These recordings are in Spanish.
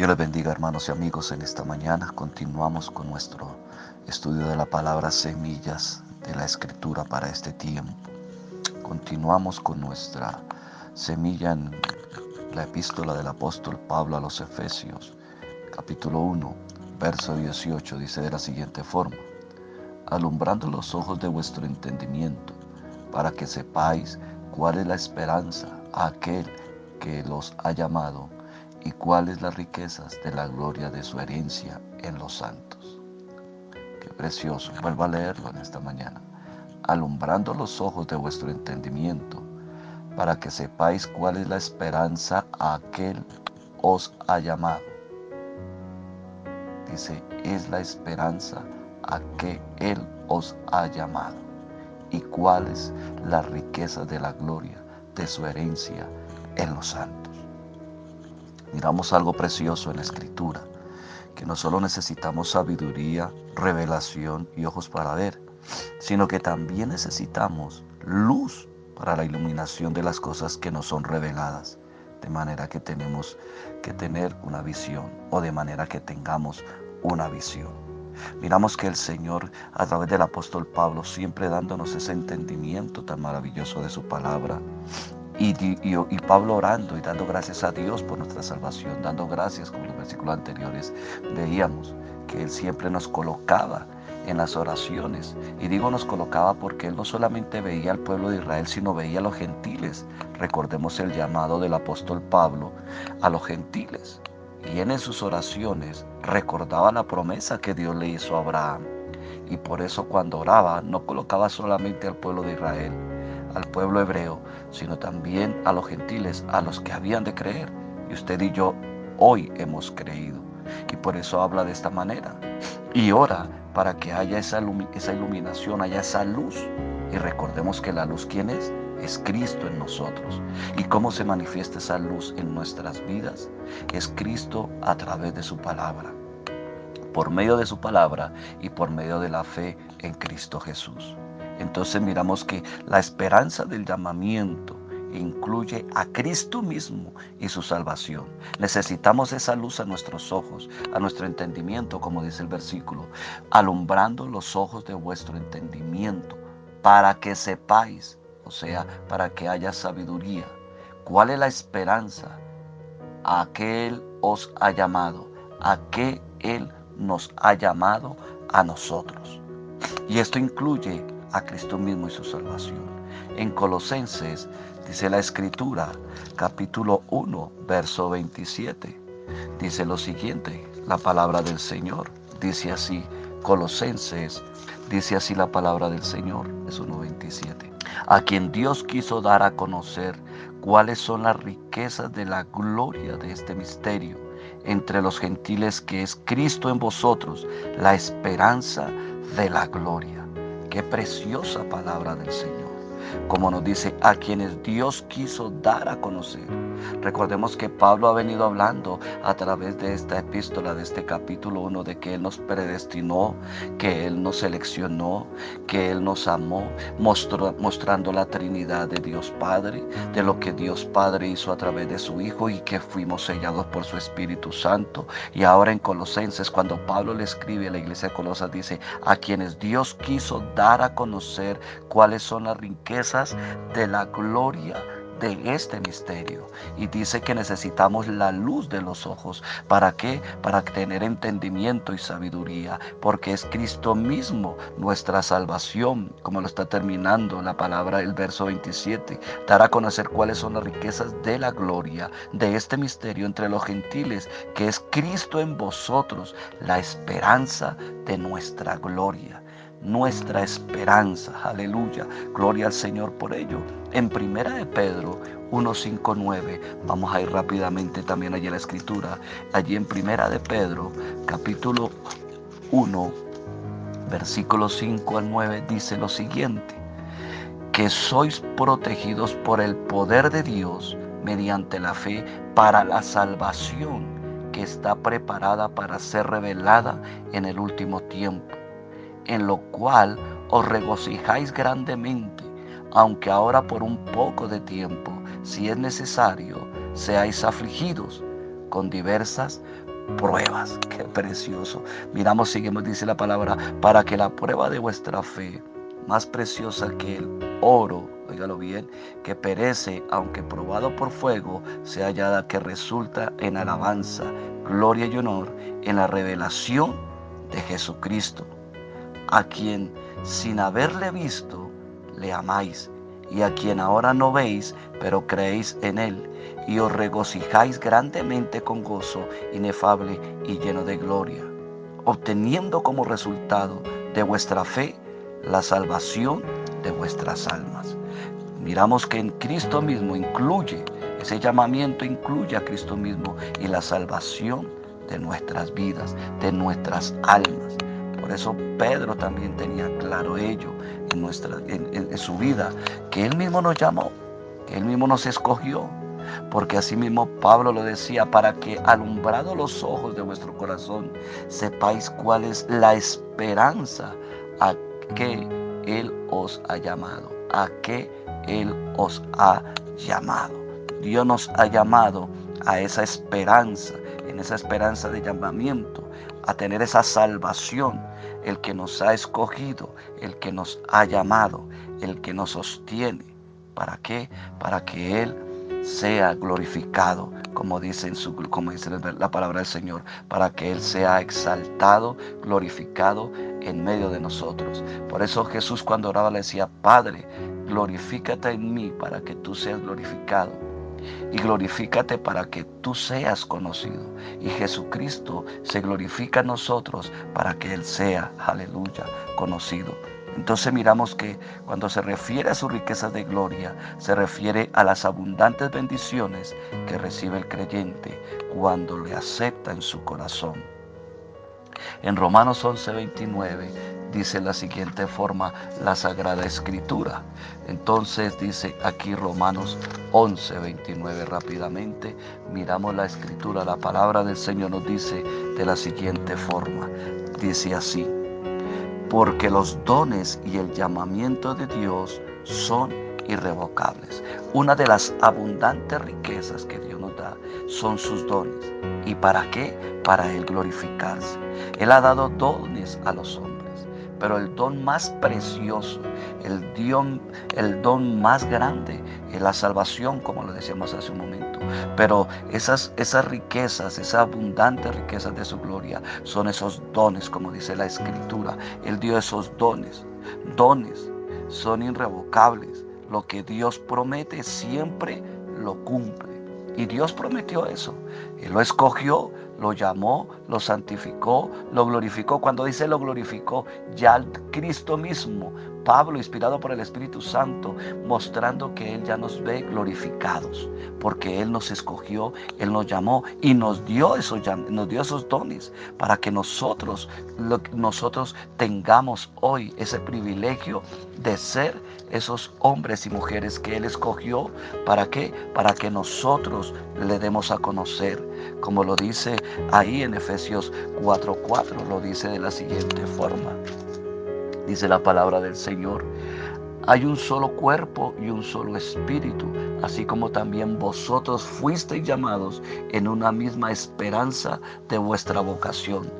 Dios les bendiga hermanos y amigos en esta mañana. Continuamos con nuestro estudio de la palabra semillas de la escritura para este tiempo. Continuamos con nuestra semilla en la epístola del apóstol Pablo a los Efesios, capítulo 1, verso 18, dice de la siguiente forma, alumbrando los ojos de vuestro entendimiento, para que sepáis cuál es la esperanza a aquel que los ha llamado y cuáles las riquezas de la gloria de su herencia en los santos. Qué precioso. Vuelvo a leerlo en esta mañana. Alumbrando los ojos de vuestro entendimiento, para que sepáis cuál es la esperanza a aquel os ha llamado. Dice, es la esperanza a que Él os ha llamado y cuáles las riquezas de la gloria de su herencia en los santos miramos algo precioso en la escritura, que no solo necesitamos sabiduría, revelación y ojos para ver, sino que también necesitamos luz para la iluminación de las cosas que nos son reveladas. De manera que tenemos que tener una visión o de manera que tengamos una visión. Miramos que el Señor, a través del apóstol Pablo, siempre dándonos ese entendimiento tan maravilloso de su palabra, y, Pablo orando y dando gracias a Dios por nuestra salvación, dando gracias, como los versículos anteriores veíamos, que Él siempre nos colocaba en las oraciones. Y digo nos colocaba porque Él no solamente veía al pueblo de Israel, sino veía a los gentiles. Recordemos el llamado del apóstol Pablo a los gentiles. Y en sus oraciones recordaba la promesa que Dios le hizo a Abraham. Y por eso cuando oraba no colocaba solamente al pueblo de Israel, al pueblo hebreo, sino también a los gentiles, a los que habían de creer. Y usted y yo hoy hemos creído. Y por eso habla de esta manera. Y ora para que haya esa, iluminación, haya esa luz. Y recordemos que la luz, ¿quién es? Es Cristo en nosotros. ¿Y cómo se manifiesta esa luz en nuestras vidas? Es Cristo a través de su palabra. Por medio de su palabra y por medio de la fe en Cristo Jesús. Entonces miramos que la esperanza del llamamiento incluye a Cristo mismo y su salvación. Necesitamos esa luz a nuestros ojos, a nuestro entendimiento, como dice el versículo, alumbrando los ojos de vuestro entendimiento, para que sepáis, o sea, para que haya sabiduría, cuál es la esperanza a que Él os ha llamado, a que Él nos ha llamado a nosotros. Y esto incluye a Cristo mismo y su salvación. En Colosenses dice la escritura, capítulo 1, verso 27, dice lo siguiente, la palabra del Señor, dice así, Colosenses, dice así la palabra del Señor, es 1.27, a quien Dios quiso dar a conocer cuáles son las riquezas de la gloria de este misterio entre los gentiles que es Cristo en vosotros, la esperanza de la gloria. Qué preciosa palabra del Señor. Como nos dice, a quienes Dios quiso dar a conocer. Recordemos que Pablo ha venido hablando a través de esta epístola, de este capítulo 1, de que Él nos predestinó, que Él nos seleccionó, que Él nos amó, mostrando la Trinidad de Dios Padre, de lo que Dios Padre hizo a través de su Hijo y que fuimos sellados por su Espíritu Santo. Y ahora en Colosenses, cuando Pablo le escribe a la iglesia de Colosas, dice, a quienes Dios quiso dar a conocer cuáles son las riquezas de la gloria de este misterio. Y dice que necesitamos la luz de los ojos. ¿Para qué? Para tener entendimiento y sabiduría. Porque es Cristo mismo nuestra salvación, como lo está terminando la palabra, el verso 27. Dar a conocer cuáles son las riquezas de la gloria de este misterio entre los gentiles, que es Cristo en vosotros, la esperanza de nuestra gloria nuestra esperanza. Aleluya. Gloria al Señor por ello. En primera de Pedro 1.5.9, vamos a ir rápidamente también allí a la escritura. Allí en primera de Pedro, capítulo 1, versículo 5 al 9, dice lo siguiente. Que sois protegidos por el poder de Dios mediante la fe para la salvación que está preparada para ser revelada en el último tiempo en lo cual os regocijáis grandemente, aunque ahora por un poco de tiempo, si es necesario, seáis afligidos con diversas pruebas. Qué precioso. Miramos, seguimos, dice la palabra, para que la prueba de vuestra fe, más preciosa que el oro, oígalo bien, que perece, aunque probado por fuego, sea hallada que resulta en alabanza, gloria y honor en la revelación de Jesucristo, a quien sin haberle visto le amáis, y a quien ahora no veis, pero creéis en él, y os regocijáis grandemente con gozo inefable y lleno de gloria, obteniendo como resultado de vuestra fe la salvación de vuestras almas. Miramos que en Cristo mismo incluye, ese llamamiento incluye a Cristo mismo y la salvación de nuestras vidas, de nuestras almas. Por eso Pedro también tenía claro ello en, nuestra, en, su vida, que Él mismo nos llamó, que Él mismo nos escogió. Porque así mismo Pablo lo decía, para que alumbrado los ojos de vuestro corazón, sepáis cuál es la esperanza a que Él os ha llamado, a que Él os ha llamado. Dios nos ha llamado a esa esperanza, en esa esperanza de llamamiento, a tener esa salvación, el que nos ha escogido, el que nos ha llamado, el que nos sostiene. ¿Para qué? Para que Él sea glorificado, como dice, en su, como dice la palabra del Señor, para que Él sea exaltado, glorificado en medio de nosotros. Por eso Jesús cuando oraba le decía, Padre, glorifícate en mí para que tú seas glorificado y glorifícate para que tú seas conocido. Y Jesucristo se glorifica en nosotros para que Él sea, aleluya, conocido. Entonces miramos que cuando se refiere a su riqueza de gloria, se refiere a las abundantes bendiciones que recibe el creyente cuando le acepta en su corazón. En Romanos 11:29 dice la siguiente forma la Sagrada Escritura. Entonces dice aquí Romanos 11:29 rápidamente, miramos la Escritura, la palabra del Señor nos dice de la siguiente forma. Dice así, porque los dones y el llamamiento de Dios son irrevocables. Una de las abundantes riquezas que Dios nos da son sus dones. ¿Y para qué? Para Él glorificarse. Él ha dado dones a los hombres, pero el don más precioso, el don, el don más grande es la salvación, como lo decíamos hace un momento. Pero esas, esas riquezas, esas abundantes riquezas de su gloria, son esos dones, como dice la Escritura. Él dio esos dones. Dones son irrevocables. Lo que Dios promete siempre lo cumple. Y Dios prometió eso. Él lo escogió, lo llamó, lo santificó, lo glorificó. Cuando dice lo glorificó, ya Cristo mismo, Pablo, inspirado por el Espíritu Santo, mostrando que Él ya nos ve glorificados, porque Él nos escogió, Él nos llamó y nos dio esos, nos dio esos dones para que nosotros, nosotros tengamos hoy ese privilegio de ser esos hombres y mujeres que Él escogió. ¿Para qué? Para que nosotros le demos a conocer, como lo dice ahí en Efesios 4:4, lo dice de la siguiente forma. Dice la palabra del Señor. Hay un solo cuerpo y un solo espíritu, así como también vosotros fuisteis llamados en una misma esperanza de vuestra vocación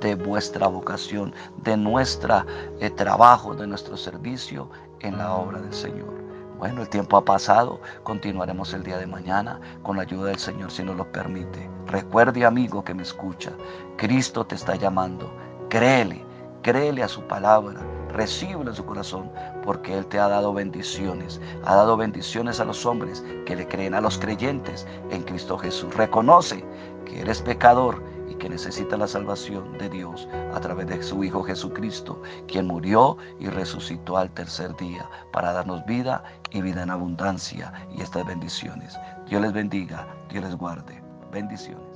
de vuestra vocación, de nuestro eh, trabajo, de nuestro servicio en la obra del Señor. Bueno, el tiempo ha pasado, continuaremos el día de mañana con la ayuda del Señor si nos lo permite. Recuerde, amigo que me escucha, Cristo te está llamando. Créele, créele a su palabra, recíbelo en su corazón, porque Él te ha dado bendiciones. Ha dado bendiciones a los hombres que le creen, a los creyentes en Cristo Jesús. Reconoce que eres pecador y que necesita la salvación de Dios a través de su Hijo Jesucristo, quien murió y resucitó al tercer día para darnos vida y vida en abundancia y estas bendiciones. Dios les bendiga, Dios les guarde. Bendiciones.